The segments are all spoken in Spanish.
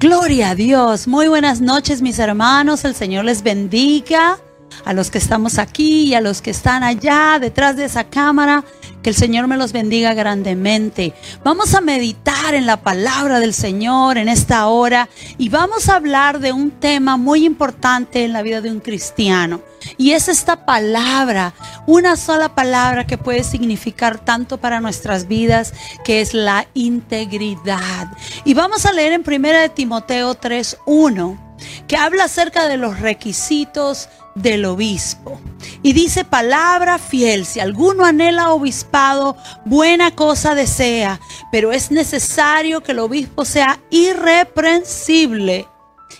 Gloria a Dios. Muy buenas noches mis hermanos. El Señor les bendiga. A los que estamos aquí y a los que están allá detrás de esa cámara. Que el Señor me los bendiga grandemente. Vamos a meditar en la palabra del Señor en esta hora y vamos a hablar de un tema muy importante en la vida de un cristiano. Y es esta palabra, una sola palabra que puede significar tanto para nuestras vidas, que es la integridad. Y vamos a leer en 1 de Timoteo 3:1, que habla acerca de los requisitos del obispo. Y dice palabra fiel, si alguno anhela obispado, buena cosa desea, pero es necesario que el obispo sea irreprensible.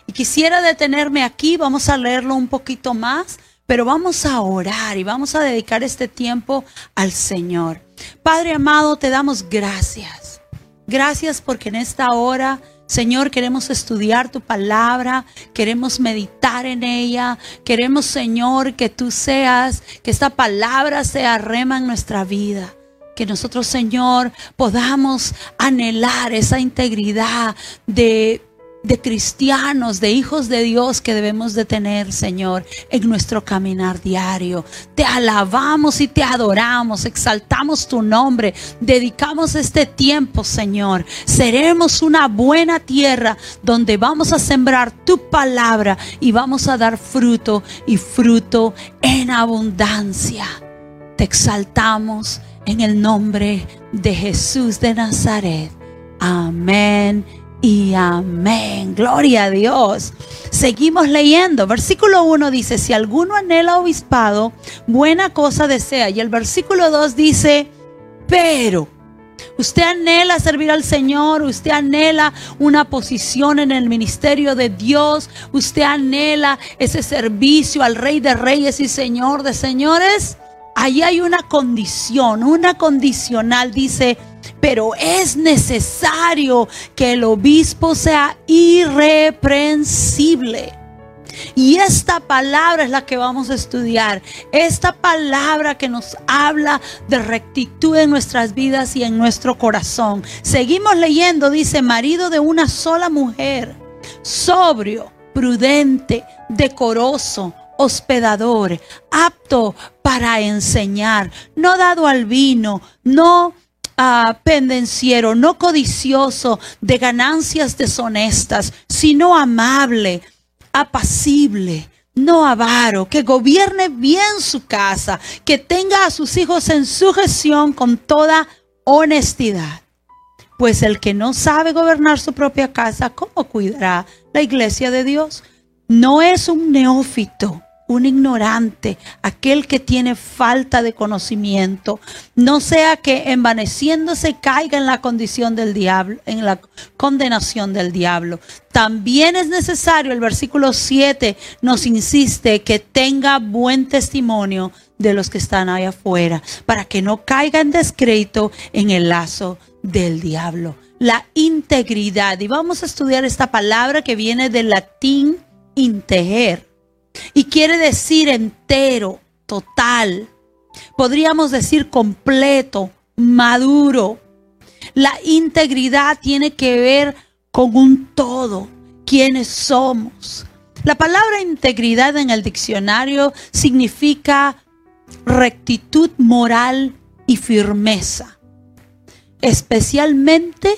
Y quisiera detenerme aquí, vamos a leerlo un poquito más, pero vamos a orar y vamos a dedicar este tiempo al Señor. Padre amado, te damos gracias. Gracias porque en esta hora Señor, queremos estudiar tu palabra, queremos meditar en ella, queremos, Señor, que tú seas, que esta palabra sea rema en nuestra vida. Que nosotros, Señor, podamos anhelar esa integridad de de cristianos, de hijos de Dios que debemos de tener, Señor, en nuestro caminar diario. Te alabamos y te adoramos, exaltamos tu nombre, dedicamos este tiempo, Señor. Seremos una buena tierra donde vamos a sembrar tu palabra y vamos a dar fruto y fruto en abundancia. Te exaltamos en el nombre de Jesús de Nazaret. Amén y amén. Gloria a Dios. Seguimos leyendo. Versículo 1 dice, si alguno anhela obispado, buena cosa desea. Y el versículo 2 dice, pero usted anhela servir al Señor, usted anhela una posición en el ministerio de Dios, usted anhela ese servicio al Rey de Reyes y Señor de Señores. Ahí hay una condición, una condicional, dice, pero es necesario que el obispo sea irreprensible. Y esta palabra es la que vamos a estudiar. Esta palabra que nos habla de rectitud en nuestras vidas y en nuestro corazón. Seguimos leyendo, dice, marido de una sola mujer, sobrio, prudente, decoroso, hospedador, apto para enseñar, no dado al vino, no pendenciero, no codicioso de ganancias deshonestas, sino amable, apacible, no avaro, que gobierne bien su casa, que tenga a sus hijos en sujeción con toda honestidad. Pues el que no sabe gobernar su propia casa, ¿cómo cuidará la iglesia de Dios? No es un neófito un ignorante, aquel que tiene falta de conocimiento, no sea que envaneciéndose caiga en la condición del diablo, en la condenación del diablo. También es necesario, el versículo 7 nos insiste que tenga buen testimonio de los que están ahí afuera, para que no caiga en descrédito en el lazo del diablo. La integridad. Y vamos a estudiar esta palabra que viene del latín integer y quiere decir entero, total. Podríamos decir completo, maduro. La integridad tiene que ver con un todo, quiénes somos. La palabra integridad en el diccionario significa rectitud moral y firmeza, especialmente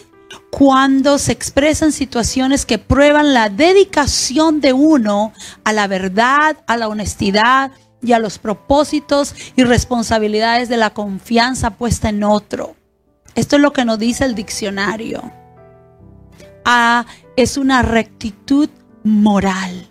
cuando se expresan situaciones que prueban la dedicación de uno a la verdad, a la honestidad y a los propósitos y responsabilidades de la confianza puesta en otro. Esto es lo que nos dice el diccionario. A es una rectitud moral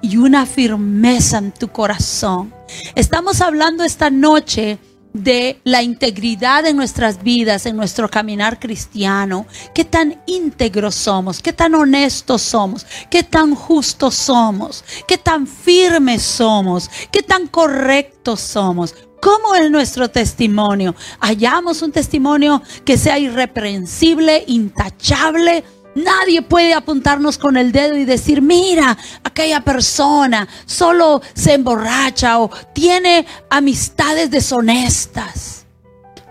y una firmeza en tu corazón. Estamos hablando esta noche de la integridad en nuestras vidas, en nuestro caminar cristiano, qué tan íntegros somos, qué tan honestos somos, qué tan justos somos, qué tan firmes somos, qué tan correctos somos. ¿Cómo es nuestro testimonio? Hallamos un testimonio que sea irreprensible, intachable, Nadie puede apuntarnos con el dedo y decir, mira, aquella persona solo se emborracha o tiene amistades deshonestas.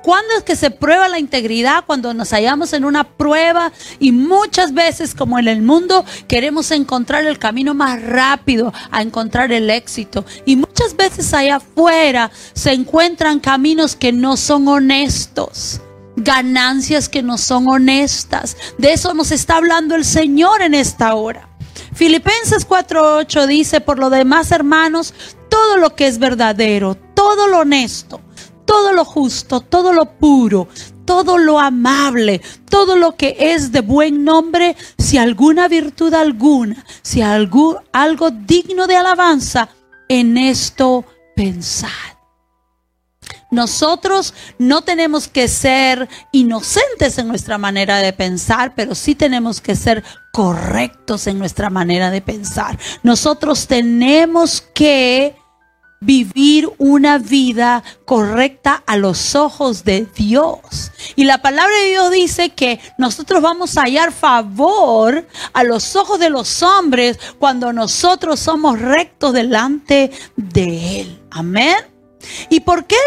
¿Cuándo es que se prueba la integridad? Cuando nos hallamos en una prueba y muchas veces, como en el mundo, queremos encontrar el camino más rápido a encontrar el éxito. Y muchas veces allá afuera se encuentran caminos que no son honestos ganancias que no son honestas. De eso nos está hablando el Señor en esta hora. Filipenses 4:8 dice, por lo demás, hermanos, todo lo que es verdadero, todo lo honesto, todo lo justo, todo lo puro, todo lo amable, todo lo que es de buen nombre, si alguna virtud alguna, si algo, algo digno de alabanza, en esto pensad. Nosotros no tenemos que ser inocentes en nuestra manera de pensar, pero sí tenemos que ser correctos en nuestra manera de pensar. Nosotros tenemos que vivir una vida correcta a los ojos de Dios. Y la palabra de Dios dice que nosotros vamos a hallar favor a los ojos de los hombres cuando nosotros somos rectos delante de Él. Amén. ¿Y por qué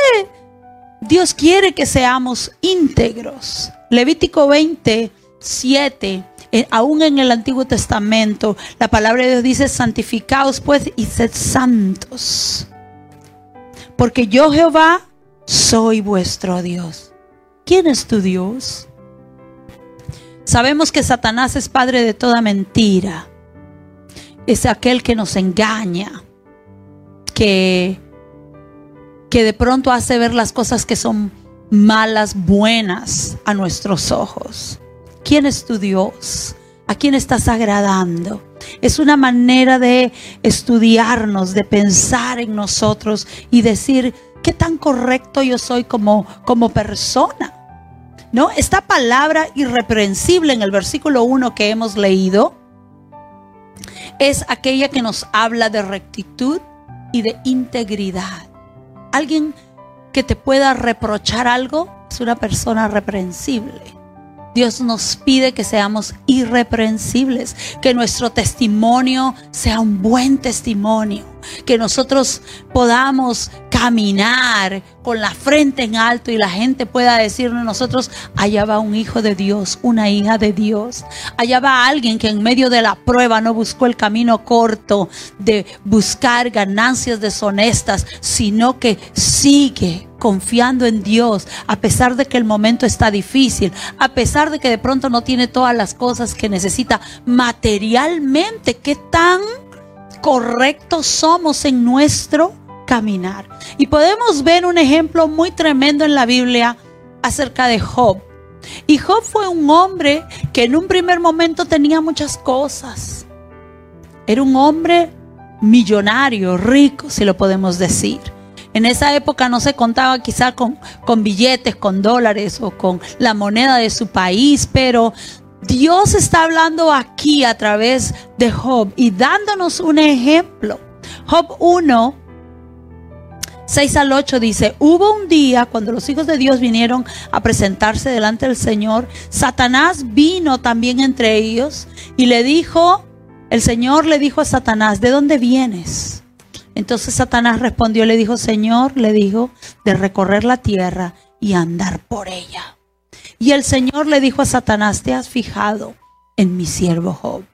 Dios quiere que seamos íntegros? Levítico 27 aún en el Antiguo Testamento, la palabra de Dios dice, santificaos pues y sed santos porque yo Jehová soy vuestro Dios. ¿Quién es tu Dios? Sabemos que Satanás es padre de toda mentira. Es aquel que nos engaña, que, que de pronto hace ver las cosas que son malas, buenas a nuestros ojos. ¿Quién es tu Dios? ¿A quién estás agradando? Es una manera de estudiarnos, de pensar en nosotros y decir qué tan correcto yo soy como, como persona. ¿No? Esta palabra irreprensible en el versículo 1 que hemos leído es aquella que nos habla de rectitud y de integridad. Alguien que te pueda reprochar algo es una persona reprensible. Dios nos pide que seamos irreprensibles, que nuestro testimonio sea un buen testimonio, que nosotros podamos caminar con la frente en alto y la gente pueda decirnos nosotros, allá va un hijo de Dios, una hija de Dios. Allá va alguien que en medio de la prueba no buscó el camino corto de buscar ganancias deshonestas, sino que sigue confiando en Dios, a pesar de que el momento está difícil, a pesar de que de pronto no tiene todas las cosas que necesita materialmente, ¿qué tan correctos somos en nuestro caminar? Y podemos ver un ejemplo muy tremendo en la Biblia acerca de Job. Y Job fue un hombre que en un primer momento tenía muchas cosas. Era un hombre millonario, rico, si lo podemos decir. En esa época no se contaba quizá con, con billetes, con dólares o con la moneda de su país, pero Dios está hablando aquí a través de Job y dándonos un ejemplo. Job 1, 6 al 8 dice, hubo un día cuando los hijos de Dios vinieron a presentarse delante del Señor, Satanás vino también entre ellos y le dijo, el Señor le dijo a Satanás, ¿de dónde vienes? Entonces Satanás respondió, le dijo, Señor, le dijo, de recorrer la tierra y andar por ella. Y el Señor le dijo a Satanás, ¿te has fijado en mi siervo Job?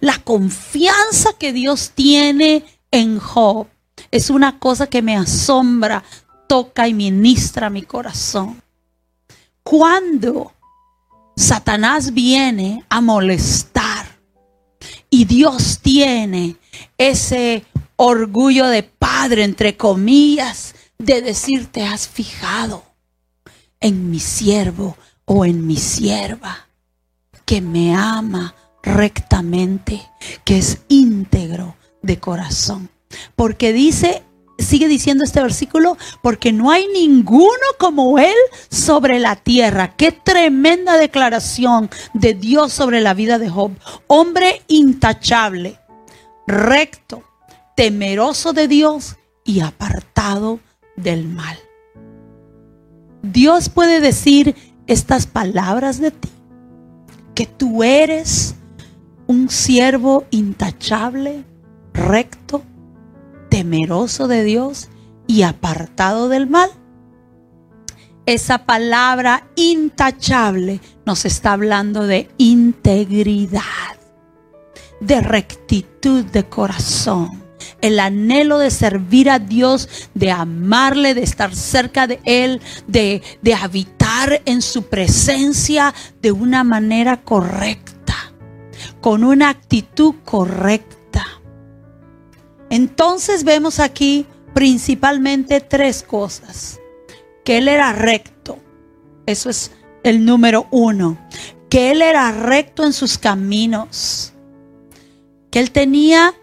La confianza que Dios tiene en Job es una cosa que me asombra, toca y ministra mi corazón. Cuando Satanás viene a molestar y Dios tiene ese orgullo de padre, entre comillas, de decir, te has fijado en mi siervo o en mi sierva, que me ama rectamente, que es íntegro de corazón. Porque dice, sigue diciendo este versículo, porque no hay ninguno como Él sobre la tierra. Qué tremenda declaración de Dios sobre la vida de Job. Hombre intachable, recto, temeroso de Dios y apartado del mal. Dios puede decir estas palabras de ti, que tú eres un siervo intachable, recto, temeroso de Dios y apartado del mal. esa palabra intachable nos está hablando de integridad, de rectitud de corazón el anhelo de servir a Dios, de amarle, de estar cerca de Él, de, de, habitar en su presencia de una manera correcta, con una actitud correcta. Entonces vemos aquí principalmente tres cosas. Que Él era recto. Eso es el número uno. Que Él era recto en sus caminos. Que Él tenía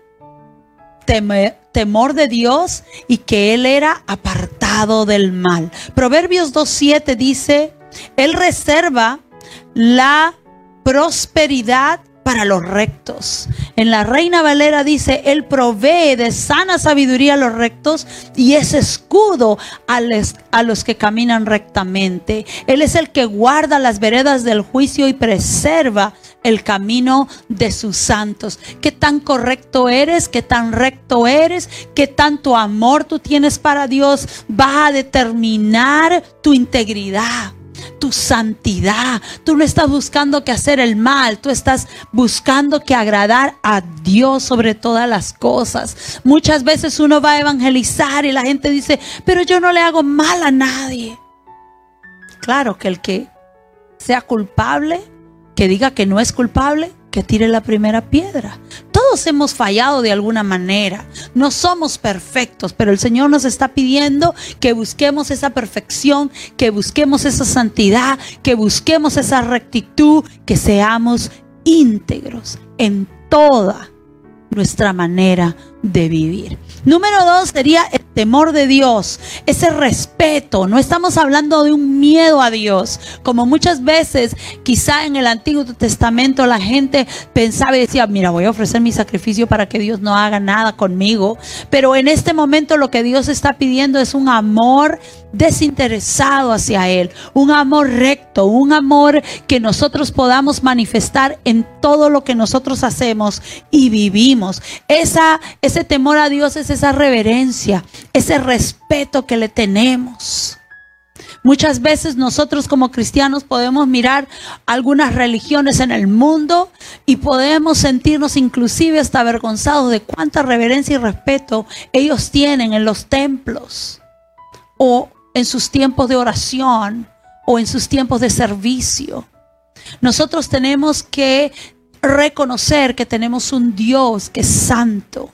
temor de Dios y que Él era apartado del mal. Proverbios 2.7 dice, Él reserva la prosperidad para los rectos. En la Reina Valera dice, Él provee de sana sabiduría a los rectos y es escudo a, a los que caminan rectamente. Él es el que guarda las veredas del juicio y preserva el camino de sus santos. Qué tan correcto eres, qué tan recto eres, qué tanto amor tú tienes para Dios va a determinar tu integridad tu santidad. Tú no estás buscando que hacer el mal, tú estás buscando que agradar a Dios sobre todas las cosas. Muchas veces uno va a evangelizar y la gente dice, pero yo no le hago mal a nadie. Claro que el que sea culpable, que diga que no es culpable, que tire la primera piedra. Todos hemos fallado de alguna manera. No somos perfectos, pero el Señor nos está pidiendo que busquemos esa perfección, que busquemos esa santidad, que busquemos esa rectitud, que seamos íntegros en toda nuestra manera de vivir. Número dos sería el temor de Dios, ese respeto. No estamos hablando de un miedo a Dios, como muchas veces quizá en el Antiguo Testamento la gente pensaba y decía, mira, voy a ofrecer mi sacrificio para que Dios no haga nada conmigo. Pero en este momento lo que Dios está pidiendo es un amor desinteresado hacia Él, un amor recto, un amor que nosotros podamos manifestar en todo lo que nosotros hacemos y vivimos. Esa, ese temor a Dios es esa reverencia, ese respeto que le tenemos. Muchas veces nosotros como cristianos podemos mirar algunas religiones en el mundo y podemos sentirnos inclusive hasta avergonzados de cuánta reverencia y respeto ellos tienen en los templos o en sus tiempos de oración o en sus tiempos de servicio. Nosotros tenemos que reconocer que tenemos un Dios que es santo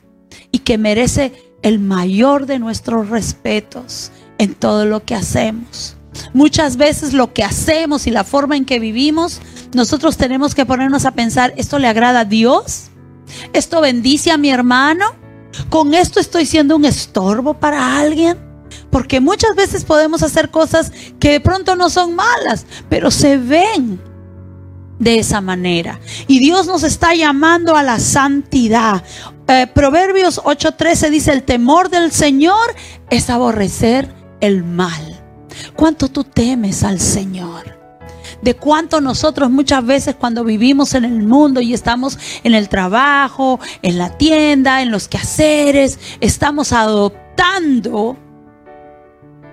y que merece el mayor de nuestros respetos en todo lo que hacemos. Muchas veces lo que hacemos y la forma en que vivimos, nosotros tenemos que ponernos a pensar, ¿esto le agrada a Dios? ¿Esto bendice a mi hermano? ¿Con esto estoy siendo un estorbo para alguien? Porque muchas veces podemos hacer cosas que de pronto no son malas, pero se ven de esa manera. Y Dios nos está llamando a la santidad. Eh, Proverbios 8:13 dice, el temor del Señor es aborrecer el mal. ¿Cuánto tú temes al Señor? de cuánto nosotros muchas veces cuando vivimos en el mundo y estamos en el trabajo, en la tienda, en los quehaceres, estamos adoptando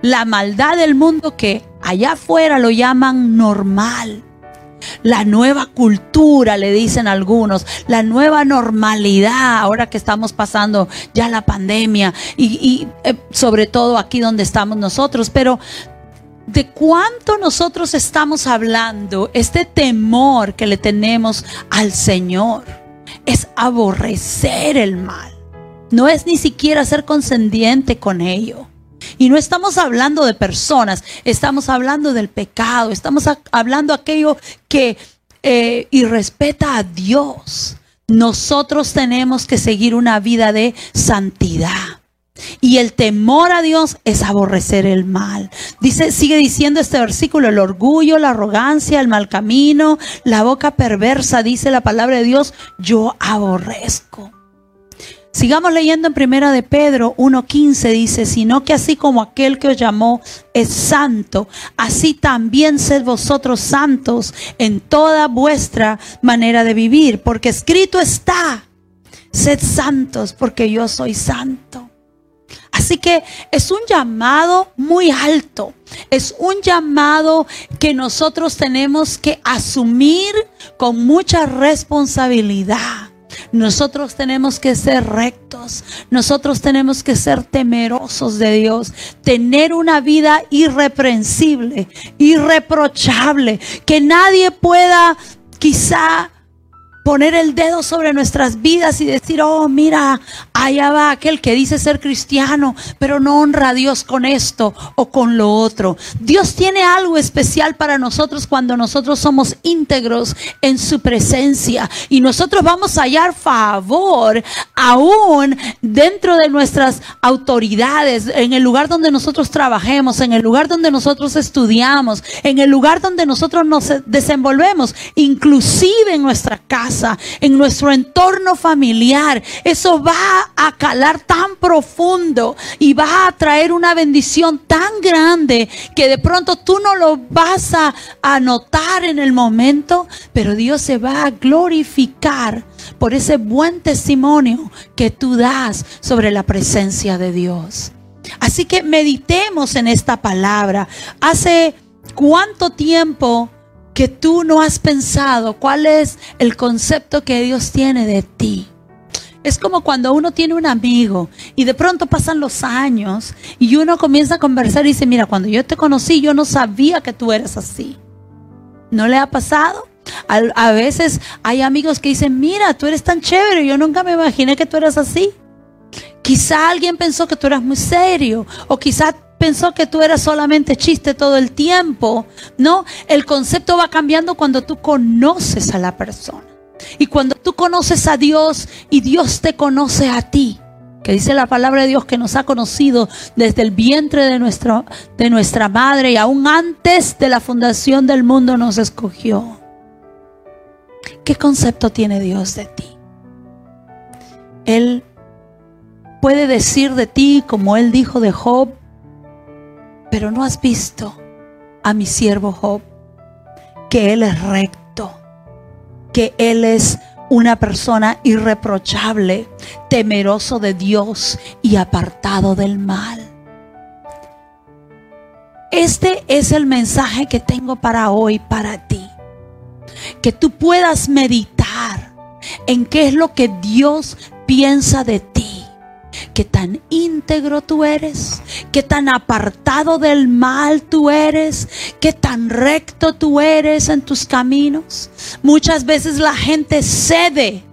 la maldad del mundo que allá afuera lo llaman normal. La nueva cultura, le dicen algunos, la nueva normalidad, ahora que estamos pasando ya la pandemia y, eh, sobre todo aquí donde estamos nosotros, pero de cuánto nosotros estamos hablando, este temor que le tenemos al Señor, es aborrecer el mal. No es ni siquiera ser condescendiente con ello. Y no estamos hablando de personas, estamos hablando del pecado, estamos hablando aquello que eh, irrespeta a Dios. Nosotros tenemos que seguir una vida de santidad. Y el temor a Dios es aborrecer el mal. Dice, sigue diciendo este versículo, el orgullo, la arrogancia, el mal camino, la boca perversa, dice la palabra de Dios, yo aborrezco. Sigamos leyendo en primera de Pedro 1.15 dice, sino que así como aquel que os llamó es santo, así también sed vosotros santos en toda vuestra manera de vivir, porque escrito está, sed santos porque yo soy santo. Así que es un llamado muy alto, es un llamado que nosotros tenemos que asumir con mucha responsabilidad. Nosotros tenemos que ser rectos, nosotros tenemos que ser temerosos de Dios, tener una vida irreprensible, irreprochable, que nadie pueda quizá poner el dedo sobre nuestras vidas y decir, oh, mira, allá va aquel que dice ser cristiano, pero no honra a Dios con esto o con lo otro. Dios tiene algo especial para nosotros cuando nosotros somos íntegros en su presencia y nosotros vamos a hallar favor aún dentro de nuestras autoridades, en el lugar donde nosotros trabajemos, en el lugar donde nosotros estudiamos, en el lugar donde nosotros nos desenvolvemos, inclusive en nuestra casa en nuestro entorno familiar, eso va a calar tan profundo y va a traer una bendición tan grande que de pronto tú no lo vas a, a notar en el momento, pero Dios se va a glorificar por ese buen testimonio que tú das sobre la presencia de Dios. Así que meditemos en esta palabra. Hace cuánto tiempo que tú no has pensado cuál es el concepto que Dios tiene de ti. Es como cuando uno tiene un amigo y de pronto pasan los años y uno comienza a conversar y dice, mira, cuando yo te conocí yo no sabía que tú eras así. ¿No le ha pasado? A, veces hay amigos que dicen, mira, tú eres tan chévere, yo nunca me imaginé que tú eras así. Quizá alguien pensó que tú eras muy serio o quizá pensó que tú eras solamente chiste todo el tiempo. No, el concepto va cambiando cuando tú conoces a la persona. Y cuando tú conoces a Dios y Dios te conoce a ti, que dice la palabra de Dios que nos ha conocido desde el vientre de, de nuestra madre y aún antes de la fundación del mundo nos escogió. ¿Qué concepto tiene Dios de ti? Él puede decir de ti, como él dijo de Job, pero no has visto a mi siervo Job, que él es recto, que él es una persona irreprochable, temeroso de Dios y apartado del mal. Este es el mensaje que tengo para hoy, para ti. Que tú puedas meditar en qué es lo que Dios piensa de qué tan íntegro tú eres, qué tan apartado del mal tú eres, qué tan recto tú eres en tus caminos. Muchas veces la gente cede.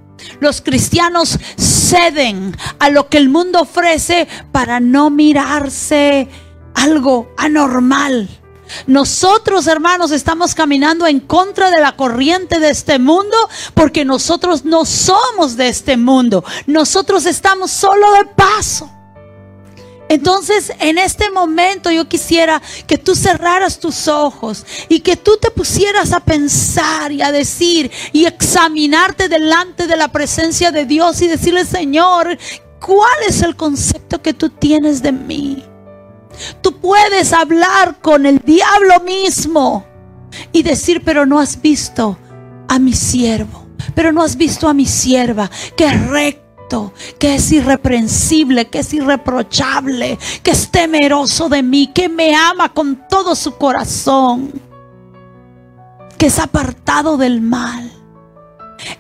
Los cristianos ceden a lo que el mundo ofrece para no mirarse algo anormal nosotros, hermanos, estamos caminando en contra de la corriente de este mundo porque nosotros no somos de este mundo. Nosotros estamos solo de paso. Entonces, en este momento yo quisiera que tú cerraras tus ojos y que tú te pusieras a pensar y a decir y examinarte delante de la presencia de Dios y decirle, Señor, ¿cuál es el concepto que tú tienes de mí? Tú puedes hablar con el diablo mismo y decir, pero no has visto a mi siervo, pero no has visto a mi sierva, que es recto, que es irreprensible, que es irreprochable, que es temeroso de mí, que me ama con todo su corazón, que es apartado del mal.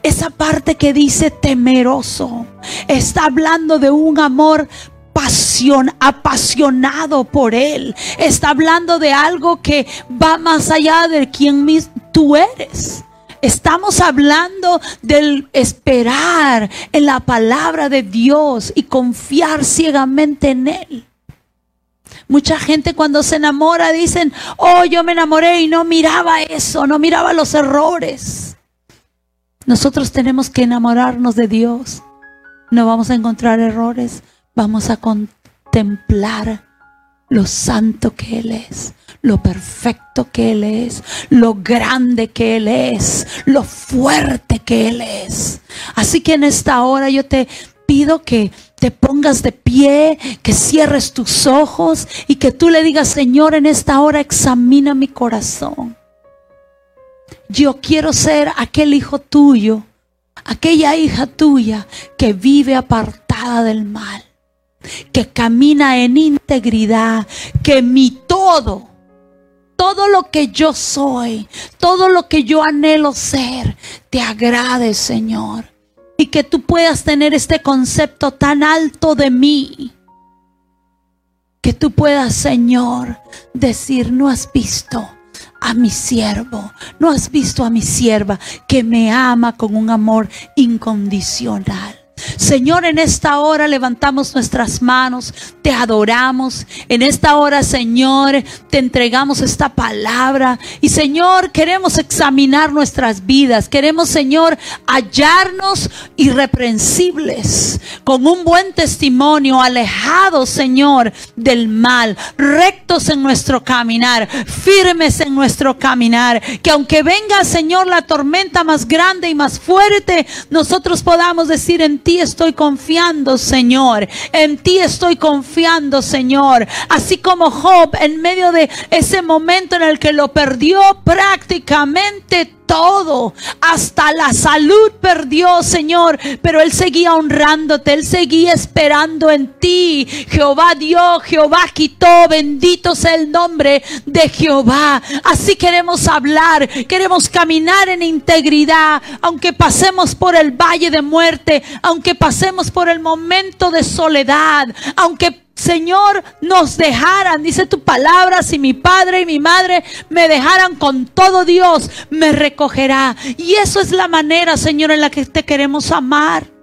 Esa parte que dice temeroso está hablando de un amor apasionado por Él. Está hablando de algo que va más allá de quien tú eres. Estamos hablando del esperar en la palabra de Dios y confiar ciegamente en Él. Mucha gente cuando se enamora dicen, oh, yo me enamoré y no miraba eso, no miraba los errores. Nosotros tenemos que enamorarnos de Dios. No vamos a encontrar errores, vamos a contemplar lo santo que Él es, lo perfecto que Él es, lo grande que Él es, lo fuerte que Él es. Así que en esta hora yo te pido que te pongas de pie, que cierres tus ojos y que tú le digas, Señor, en esta hora examina mi corazón. Yo quiero ser aquel hijo tuyo, aquella hija tuya que vive apartada del mal que camina en integridad, que mi todo, todo lo que yo soy, todo lo que yo anhelo ser, te agrade, Señor. Y que tú puedas tener este concepto tan alto de mí. Que tú puedas, Señor, decir, no has visto a mi siervo, no has visto a mi sierva que me ama con un amor incondicional. Señor, en esta hora levantamos nuestras manos, te adoramos. En esta hora, Señor, te entregamos esta palabra. Y Señor, queremos examinar nuestras vidas. Queremos, Señor, hallarnos irreprensibles, con un buen testimonio, alejados, Señor, del mal, rectos en nuestro caminar, firmes en nuestro caminar. Que aunque venga, Señor, la tormenta más grande y más fuerte, nosotros podamos decir en ti estoy confiando, Señor. En ti estoy confiando, Señor. Así como Job en medio de ese momento en el que lo perdió prácticamente todo, hasta la salud perdió, Señor, pero Él seguía honrándote, Él seguía esperando en ti. Jehová dio, Jehová quitó, bendito sea el nombre de Jehová. Así queremos hablar, queremos caminar en integridad, aunque pasemos por el valle de muerte, aunque pasemos por el momento de soledad, aunque Señor, nos dejaran, dice tu palabra, si mi padre y mi madre me dejaran con todo Dios, me recogerá. Y eso es la manera, Señor, en la que te queremos amar.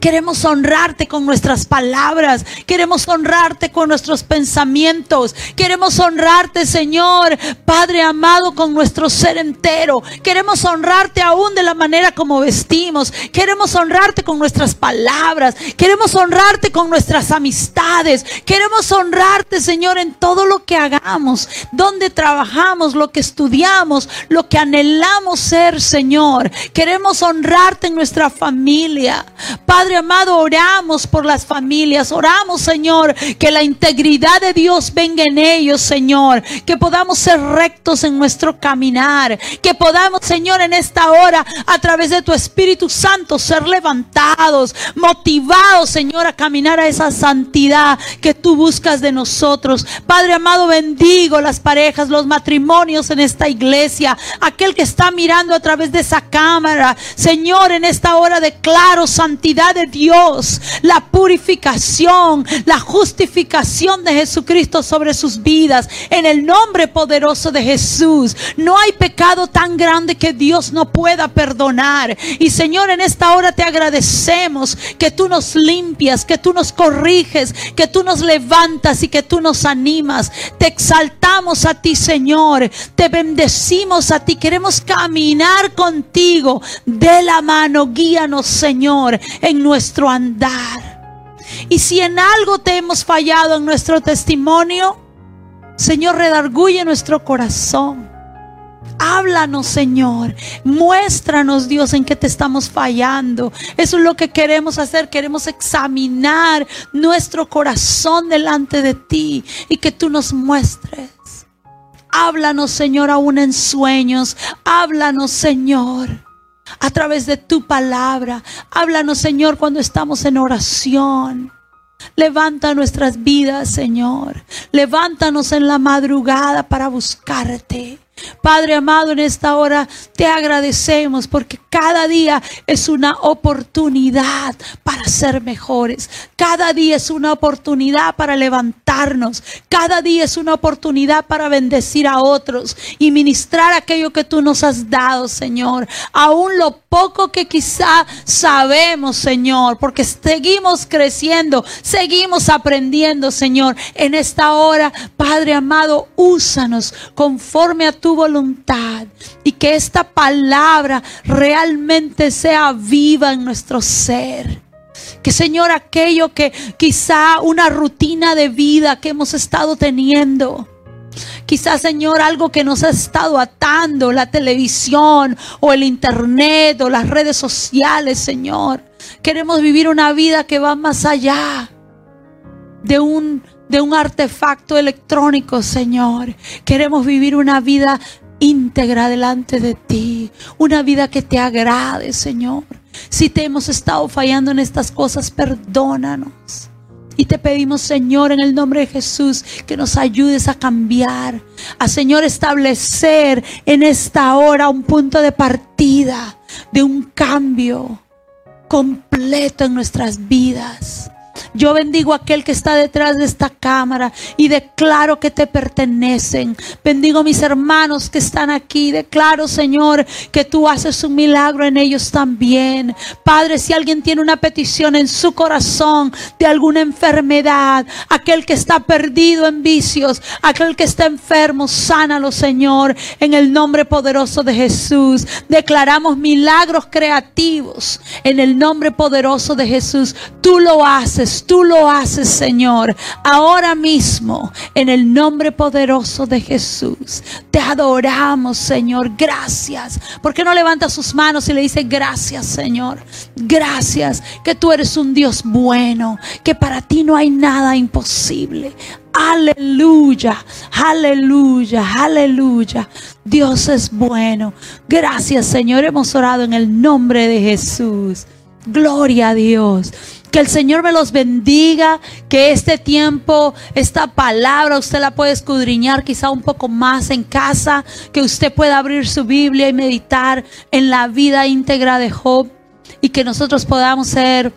Queremos honrarte con nuestras palabras. Queremos honrarte con nuestros pensamientos. Queremos honrarte, Señor, Padre amado, con nuestro ser entero. Queremos honrarte aún de la manera como vestimos. Queremos honrarte con nuestras palabras. Queremos honrarte con nuestras amistades. Queremos honrarte, Señor, en todo lo que hagamos, donde trabajamos, lo que estudiamos, lo que anhelamos ser, Señor. Queremos honrarte en nuestra familia. Padre amado, oramos por las familias, oramos, Señor, que la integridad de Dios venga en ellos, Señor, que podamos ser rectos en nuestro caminar, que podamos, Señor, en esta hora, a través de tu Espíritu Santo, ser levantados, motivados, Señor, a caminar a esa santidad que tú buscas de nosotros. Padre amado, bendigo las parejas, los matrimonios en esta iglesia, aquel que está mirando a través de esa cámara, Señor, en esta hora declaro santidad de Dios, la purificación, la justificación de Jesucristo sobre sus vidas. En el nombre poderoso de Jesús. No hay pecado tan grande que Dios no pueda perdonar. Y Señor, en esta hora te agradecemos que tú nos limpias, que tú nos corriges, que tú nos levantas y que tú nos animas. Te exaltamos a ti, Señor. Te bendecimos a ti. Queremos caminar contigo de la mano. Guíanos, Señor, en nuestro andar. Y si en algo te hemos fallado en nuestro testimonio, Señor, redarguye nuestro corazón. Háblanos, Señor. Muéstranos, Dios, en qué te estamos fallando. Eso es lo que queremos hacer. Queremos examinar nuestro corazón delante de ti y que tú nos muestres. Háblanos, Señor, aún en sueños. Háblanos, Señor a través de tu palabra. Háblanos, Señor, cuando estamos en oración. Levanta nuestras vidas, Señor. Levántanos en la madrugada para buscarte. Padre amado, en esta hora te agradecemos porque cada día es una oportunidad para ser mejores. Cada día es una oportunidad para levantarnos. Cada día es una oportunidad para bendecir a otros y ministrar aquello que tú nos has dado, Señor. Aún lo poco que quizá sabemos, Señor, porque seguimos creciendo, seguimos aprendiendo, Señor. En esta hora, Padre amado, úsanos conforme a tu voluntad y que esta palabra realmente sea viva en nuestro ser. Que Señor, aquello que quizá una rutina de vida que hemos estado teniendo, Quizás, Señor, algo que nos ha estado atando, la televisión o el internet o las redes sociales, Señor. Queremos vivir una vida que va más allá de un, de un artefacto electrónico, Señor. Queremos vivir una vida íntegra delante de ti, una vida que te agrade, Señor. Si te hemos estado fallando en estas cosas, perdónanos. Y te pedimos, Señor, en el nombre de Jesús, que nos ayudes a cambiar, a, Señor, establecer en esta hora un punto de partida, de un cambio completo en nuestras vidas. Yo bendigo a aquel que está detrás de esta cámara y declaro que te pertenecen. Bendigo a mis hermanos que están aquí. Declaro, Señor, que tú haces un milagro en ellos también. Padre, si alguien tiene una petición en su corazón de alguna enfermedad, aquel que está perdido en vicios, aquel que está enfermo, sánalo, Señor, en el nombre poderoso de Jesús. Declaramos milagros creativos en el nombre poderoso de Jesús. Tú lo tú lo haces, Señor, ahora mismo, en el nombre poderoso de Jesús. Te adoramos, Señor. Gracias. ¿Por qué no levanta sus manos y le dice gracias, Señor? Gracias, que tú eres un Dios bueno, que para ti no hay nada imposible. Aleluya, aleluya, aleluya. Dios es bueno. Gracias, Señor. Hemos orado en el nombre de Jesús. Gloria a Dios. Que el Señor me los bendiga, que este tiempo, esta palabra, usted la puede escudriñar quizá un poco más en casa, que usted pueda abrir su Biblia y meditar en la vida íntegra de Job y que nosotros podamos ser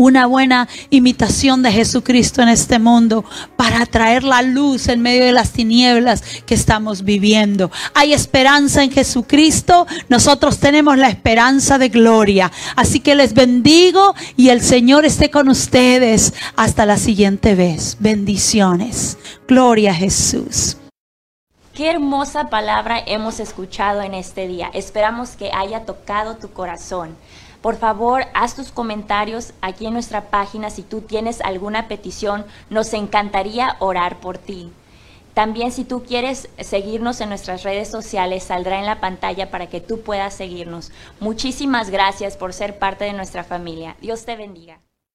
una buena imitación de Jesucristo en este mundo para traer la luz en medio de las tinieblas que estamos viviendo. Hay esperanza en Jesucristo, nosotros tenemos la esperanza de gloria. Así que les bendigo y el Señor esté con ustedes hasta la siguiente vez. Bendiciones. Gloria a Jesús. Qué hermosa palabra hemos escuchado en este día. Esperamos que haya tocado tu corazón. Por favor, haz tus comentarios aquí en nuestra página si tú tienes alguna petición. Nos encantaría orar por ti. También si tú quieres seguirnos en nuestras redes sociales, saldrá en la pantalla para que tú puedas seguirnos. Muchísimas gracias por ser parte de nuestra familia. Dios te bendiga.